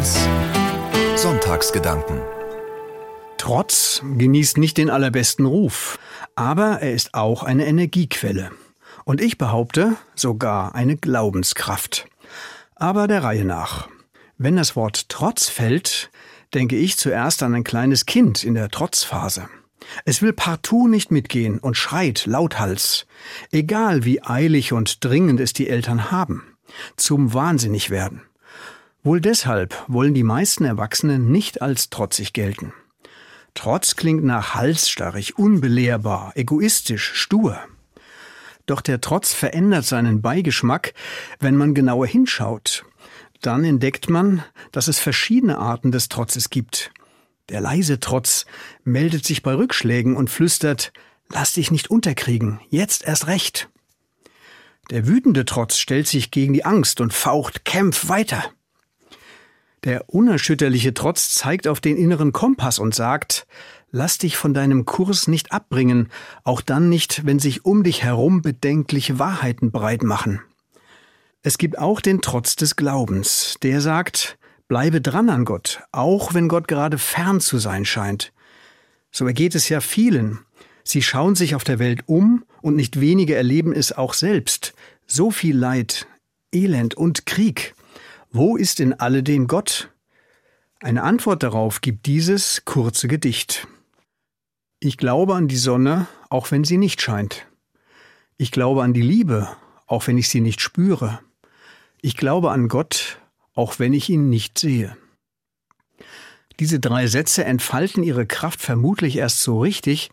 1 Sonntagsgedanken Trotz genießt nicht den allerbesten Ruf, aber er ist auch eine Energiequelle. Und ich behaupte sogar eine Glaubenskraft. Aber der Reihe nach. Wenn das Wort Trotz fällt, denke ich zuerst an ein kleines Kind in der Trotzphase. Es will partout nicht mitgehen und schreit lauthals, egal wie eilig und dringend es die Eltern haben, zum Wahnsinnig werden. Wohl deshalb wollen die meisten Erwachsenen nicht als trotzig gelten. Trotz klingt nach halsstarrig, unbelehrbar, egoistisch, stur. Doch der Trotz verändert seinen Beigeschmack, wenn man genauer hinschaut. Dann entdeckt man, dass es verschiedene Arten des Trotzes gibt. Der leise Trotz meldet sich bei Rückschlägen und flüstert, lass dich nicht unterkriegen, jetzt erst recht. Der wütende Trotz stellt sich gegen die Angst und faucht, kämpf weiter. Der unerschütterliche Trotz zeigt auf den inneren Kompass und sagt, lass dich von deinem Kurs nicht abbringen, auch dann nicht, wenn sich um dich herum bedenkliche Wahrheiten breit machen. Es gibt auch den Trotz des Glaubens, der sagt, Bleibe dran an Gott, auch wenn Gott gerade fern zu sein scheint. So ergeht es ja vielen. Sie schauen sich auf der Welt um und nicht wenige erleben es auch selbst. So viel Leid, Elend und Krieg. Wo ist in alledem Gott? Eine Antwort darauf gibt dieses kurze Gedicht. Ich glaube an die Sonne, auch wenn sie nicht scheint. Ich glaube an die Liebe, auch wenn ich sie nicht spüre. Ich glaube an Gott, auch wenn ich ihn nicht sehe. Diese drei Sätze entfalten ihre Kraft vermutlich erst so richtig,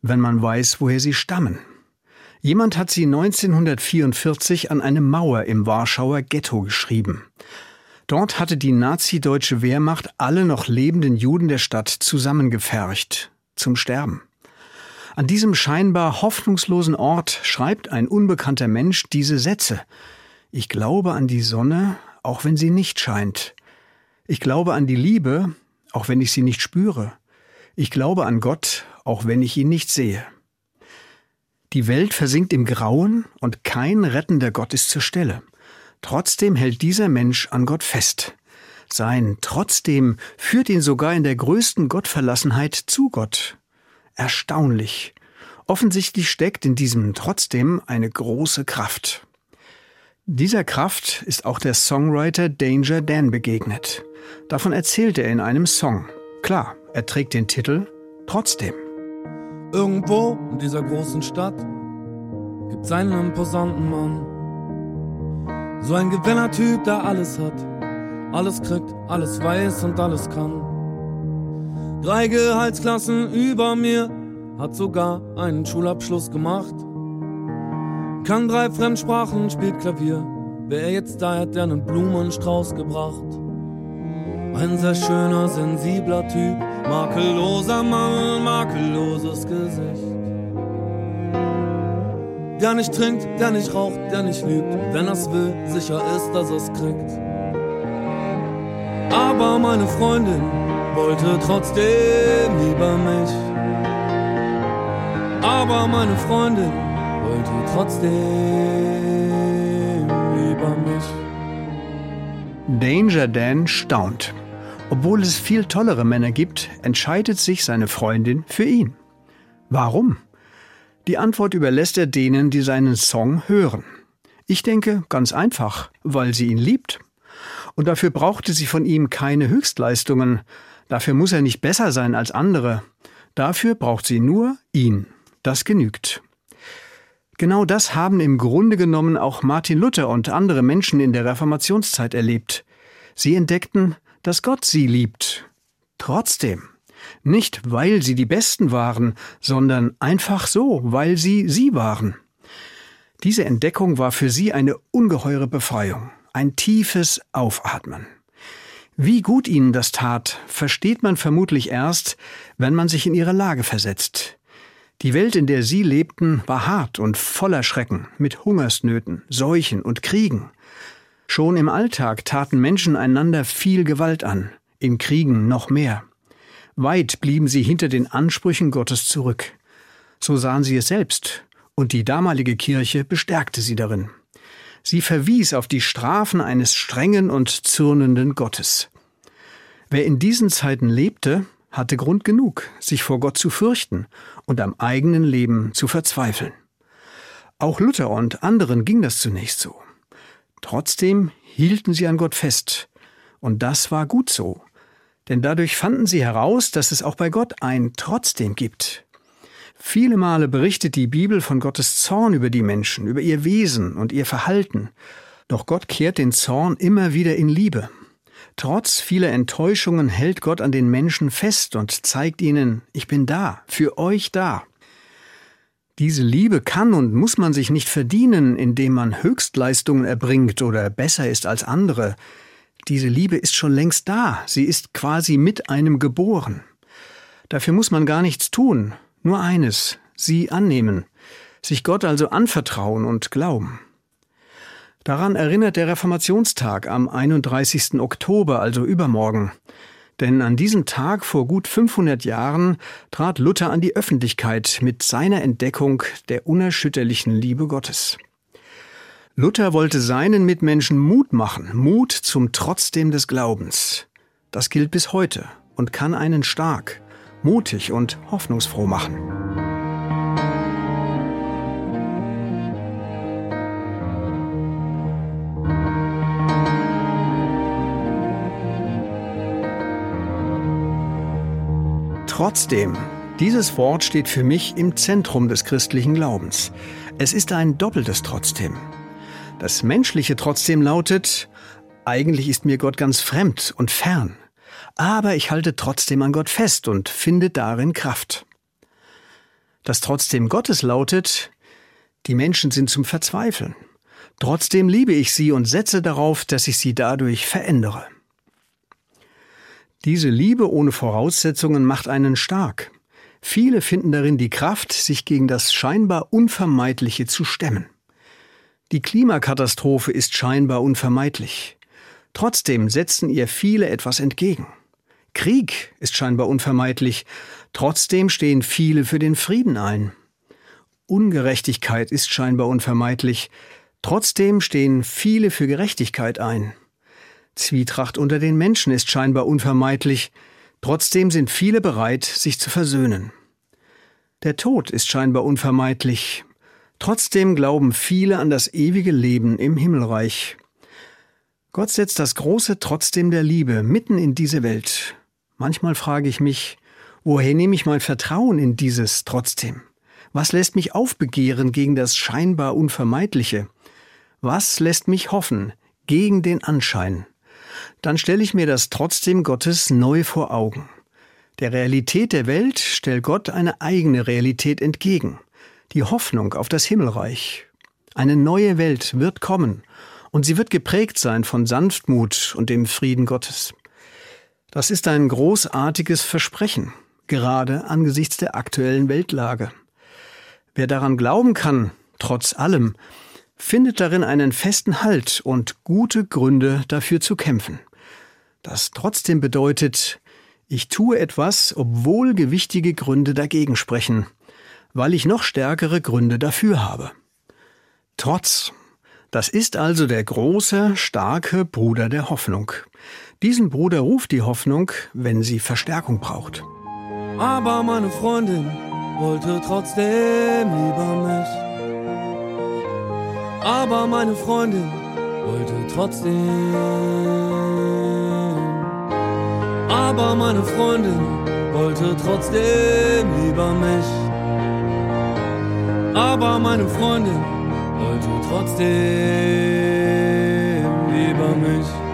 wenn man weiß, woher sie stammen. Jemand hat sie 1944 an eine Mauer im Warschauer Ghetto geschrieben. Dort hatte die nazideutsche Wehrmacht alle noch lebenden Juden der Stadt zusammengefercht zum Sterben. An diesem scheinbar hoffnungslosen Ort schreibt ein unbekannter Mensch diese Sätze. Ich glaube an die Sonne, auch wenn sie nicht scheint. Ich glaube an die Liebe, auch wenn ich sie nicht spüre. Ich glaube an Gott, auch wenn ich ihn nicht sehe. Die Welt versinkt im Grauen und kein rettender Gott ist zur Stelle. Trotzdem hält dieser Mensch an Gott fest. Sein Trotzdem führt ihn sogar in der größten Gottverlassenheit zu Gott. Erstaunlich. Offensichtlich steckt in diesem Trotzdem eine große Kraft. Dieser Kraft ist auch der Songwriter Danger Dan begegnet. Davon erzählt er in einem Song. Klar, er trägt den Titel Trotzdem. Irgendwo in dieser großen Stadt gibt's einen imposanten Mann. So ein Gewinnertyp, der alles hat, alles kriegt, alles weiß und alles kann. Drei Gehaltsklassen über mir, hat sogar einen Schulabschluss gemacht kann drei Fremdsprachen, spielt Klavier. Wer er jetzt da hätte einen Blumenstrauß gebracht. Ein sehr schöner, sensibler Typ, makelloser Mann, makelloses Gesicht. Der nicht trinkt, der nicht raucht, der nicht lügt, wenn er's will, sicher ist, dass er's kriegt. Aber meine Freundin wollte trotzdem lieber mich. Aber meine Freundin wollte trotzdem lieber mich. Danger Dan staunt. Obwohl es viel tollere Männer gibt, entscheidet sich seine Freundin für ihn. Warum? Die Antwort überlässt er denen, die seinen Song hören. Ich denke, ganz einfach, weil sie ihn liebt. Und dafür brauchte sie von ihm keine Höchstleistungen. Dafür muss er nicht besser sein als andere. Dafür braucht sie nur ihn. Das genügt. Genau das haben im Grunde genommen auch Martin Luther und andere Menschen in der Reformationszeit erlebt. Sie entdeckten, dass Gott sie liebt. Trotzdem. Nicht, weil sie die Besten waren, sondern einfach so, weil sie sie waren. Diese Entdeckung war für sie eine ungeheure Befreiung, ein tiefes Aufatmen. Wie gut ihnen das tat, versteht man vermutlich erst, wenn man sich in ihre Lage versetzt. Die Welt, in der sie lebten, war hart und voller Schrecken, mit Hungersnöten, Seuchen und Kriegen. Schon im Alltag taten Menschen einander viel Gewalt an, in Kriegen noch mehr. Weit blieben sie hinter den Ansprüchen Gottes zurück. So sahen sie es selbst, und die damalige Kirche bestärkte sie darin. Sie verwies auf die Strafen eines strengen und zürnenden Gottes. Wer in diesen Zeiten lebte, hatte Grund genug, sich vor Gott zu fürchten und am eigenen Leben zu verzweifeln. Auch Luther und anderen ging das zunächst so. Trotzdem hielten sie an Gott fest, und das war gut so, denn dadurch fanden sie heraus, dass es auch bei Gott ein Trotzdem gibt. Viele Male berichtet die Bibel von Gottes Zorn über die Menschen, über ihr Wesen und ihr Verhalten, doch Gott kehrt den Zorn immer wieder in Liebe. Trotz vieler Enttäuschungen hält Gott an den Menschen fest und zeigt ihnen, ich bin da, für euch da. Diese Liebe kann und muss man sich nicht verdienen, indem man Höchstleistungen erbringt oder besser ist als andere. Diese Liebe ist schon längst da, sie ist quasi mit einem geboren. Dafür muss man gar nichts tun, nur eines, sie annehmen, sich Gott also anvertrauen und glauben. Daran erinnert der Reformationstag am 31. Oktober, also übermorgen. Denn an diesem Tag vor gut 500 Jahren trat Luther an die Öffentlichkeit mit seiner Entdeckung der unerschütterlichen Liebe Gottes. Luther wollte seinen Mitmenschen Mut machen, Mut zum Trotzdem des Glaubens. Das gilt bis heute und kann einen stark, mutig und hoffnungsfroh machen. Trotzdem, dieses Wort steht für mich im Zentrum des christlichen Glaubens. Es ist ein doppeltes Trotzdem. Das menschliche Trotzdem lautet, eigentlich ist mir Gott ganz fremd und fern, aber ich halte trotzdem an Gott fest und finde darin Kraft. Das Trotzdem Gottes lautet, die Menschen sind zum Verzweifeln. Trotzdem liebe ich sie und setze darauf, dass ich sie dadurch verändere. Diese Liebe ohne Voraussetzungen macht einen stark. Viele finden darin die Kraft, sich gegen das scheinbar Unvermeidliche zu stemmen. Die Klimakatastrophe ist scheinbar unvermeidlich. Trotzdem setzen ihr viele etwas entgegen. Krieg ist scheinbar unvermeidlich, trotzdem stehen viele für den Frieden ein. Ungerechtigkeit ist scheinbar unvermeidlich, trotzdem stehen viele für Gerechtigkeit ein. Zwietracht unter den Menschen ist scheinbar unvermeidlich, trotzdem sind viele bereit, sich zu versöhnen. Der Tod ist scheinbar unvermeidlich, trotzdem glauben viele an das ewige Leben im Himmelreich. Gott setzt das große Trotzdem der Liebe mitten in diese Welt. Manchmal frage ich mich, woher nehme ich mein Vertrauen in dieses Trotzdem? Was lässt mich aufbegehren gegen das scheinbar Unvermeidliche? Was lässt mich hoffen gegen den Anschein? Dann stelle ich mir das trotzdem Gottes neu vor Augen. Der Realität der Welt stellt Gott eine eigene Realität entgegen, die Hoffnung auf das Himmelreich. Eine neue Welt wird kommen, und sie wird geprägt sein von Sanftmut und dem Frieden Gottes. Das ist ein großartiges Versprechen, gerade angesichts der aktuellen Weltlage. Wer daran glauben kann, trotz allem, findet darin einen festen Halt und gute Gründe dafür zu kämpfen. Das trotzdem bedeutet, ich tue etwas, obwohl gewichtige Gründe dagegen sprechen, weil ich noch stärkere Gründe dafür habe. Trotz. Das ist also der große, starke Bruder der Hoffnung. Diesen Bruder ruft die Hoffnung, wenn sie Verstärkung braucht. Aber meine Freundin wollte trotzdem lieber mich. Aber meine Freundin wollte trotzdem. Aber meine Freundin wollte trotzdem lieber mich. Aber meine Freundin wollte trotzdem lieber mich.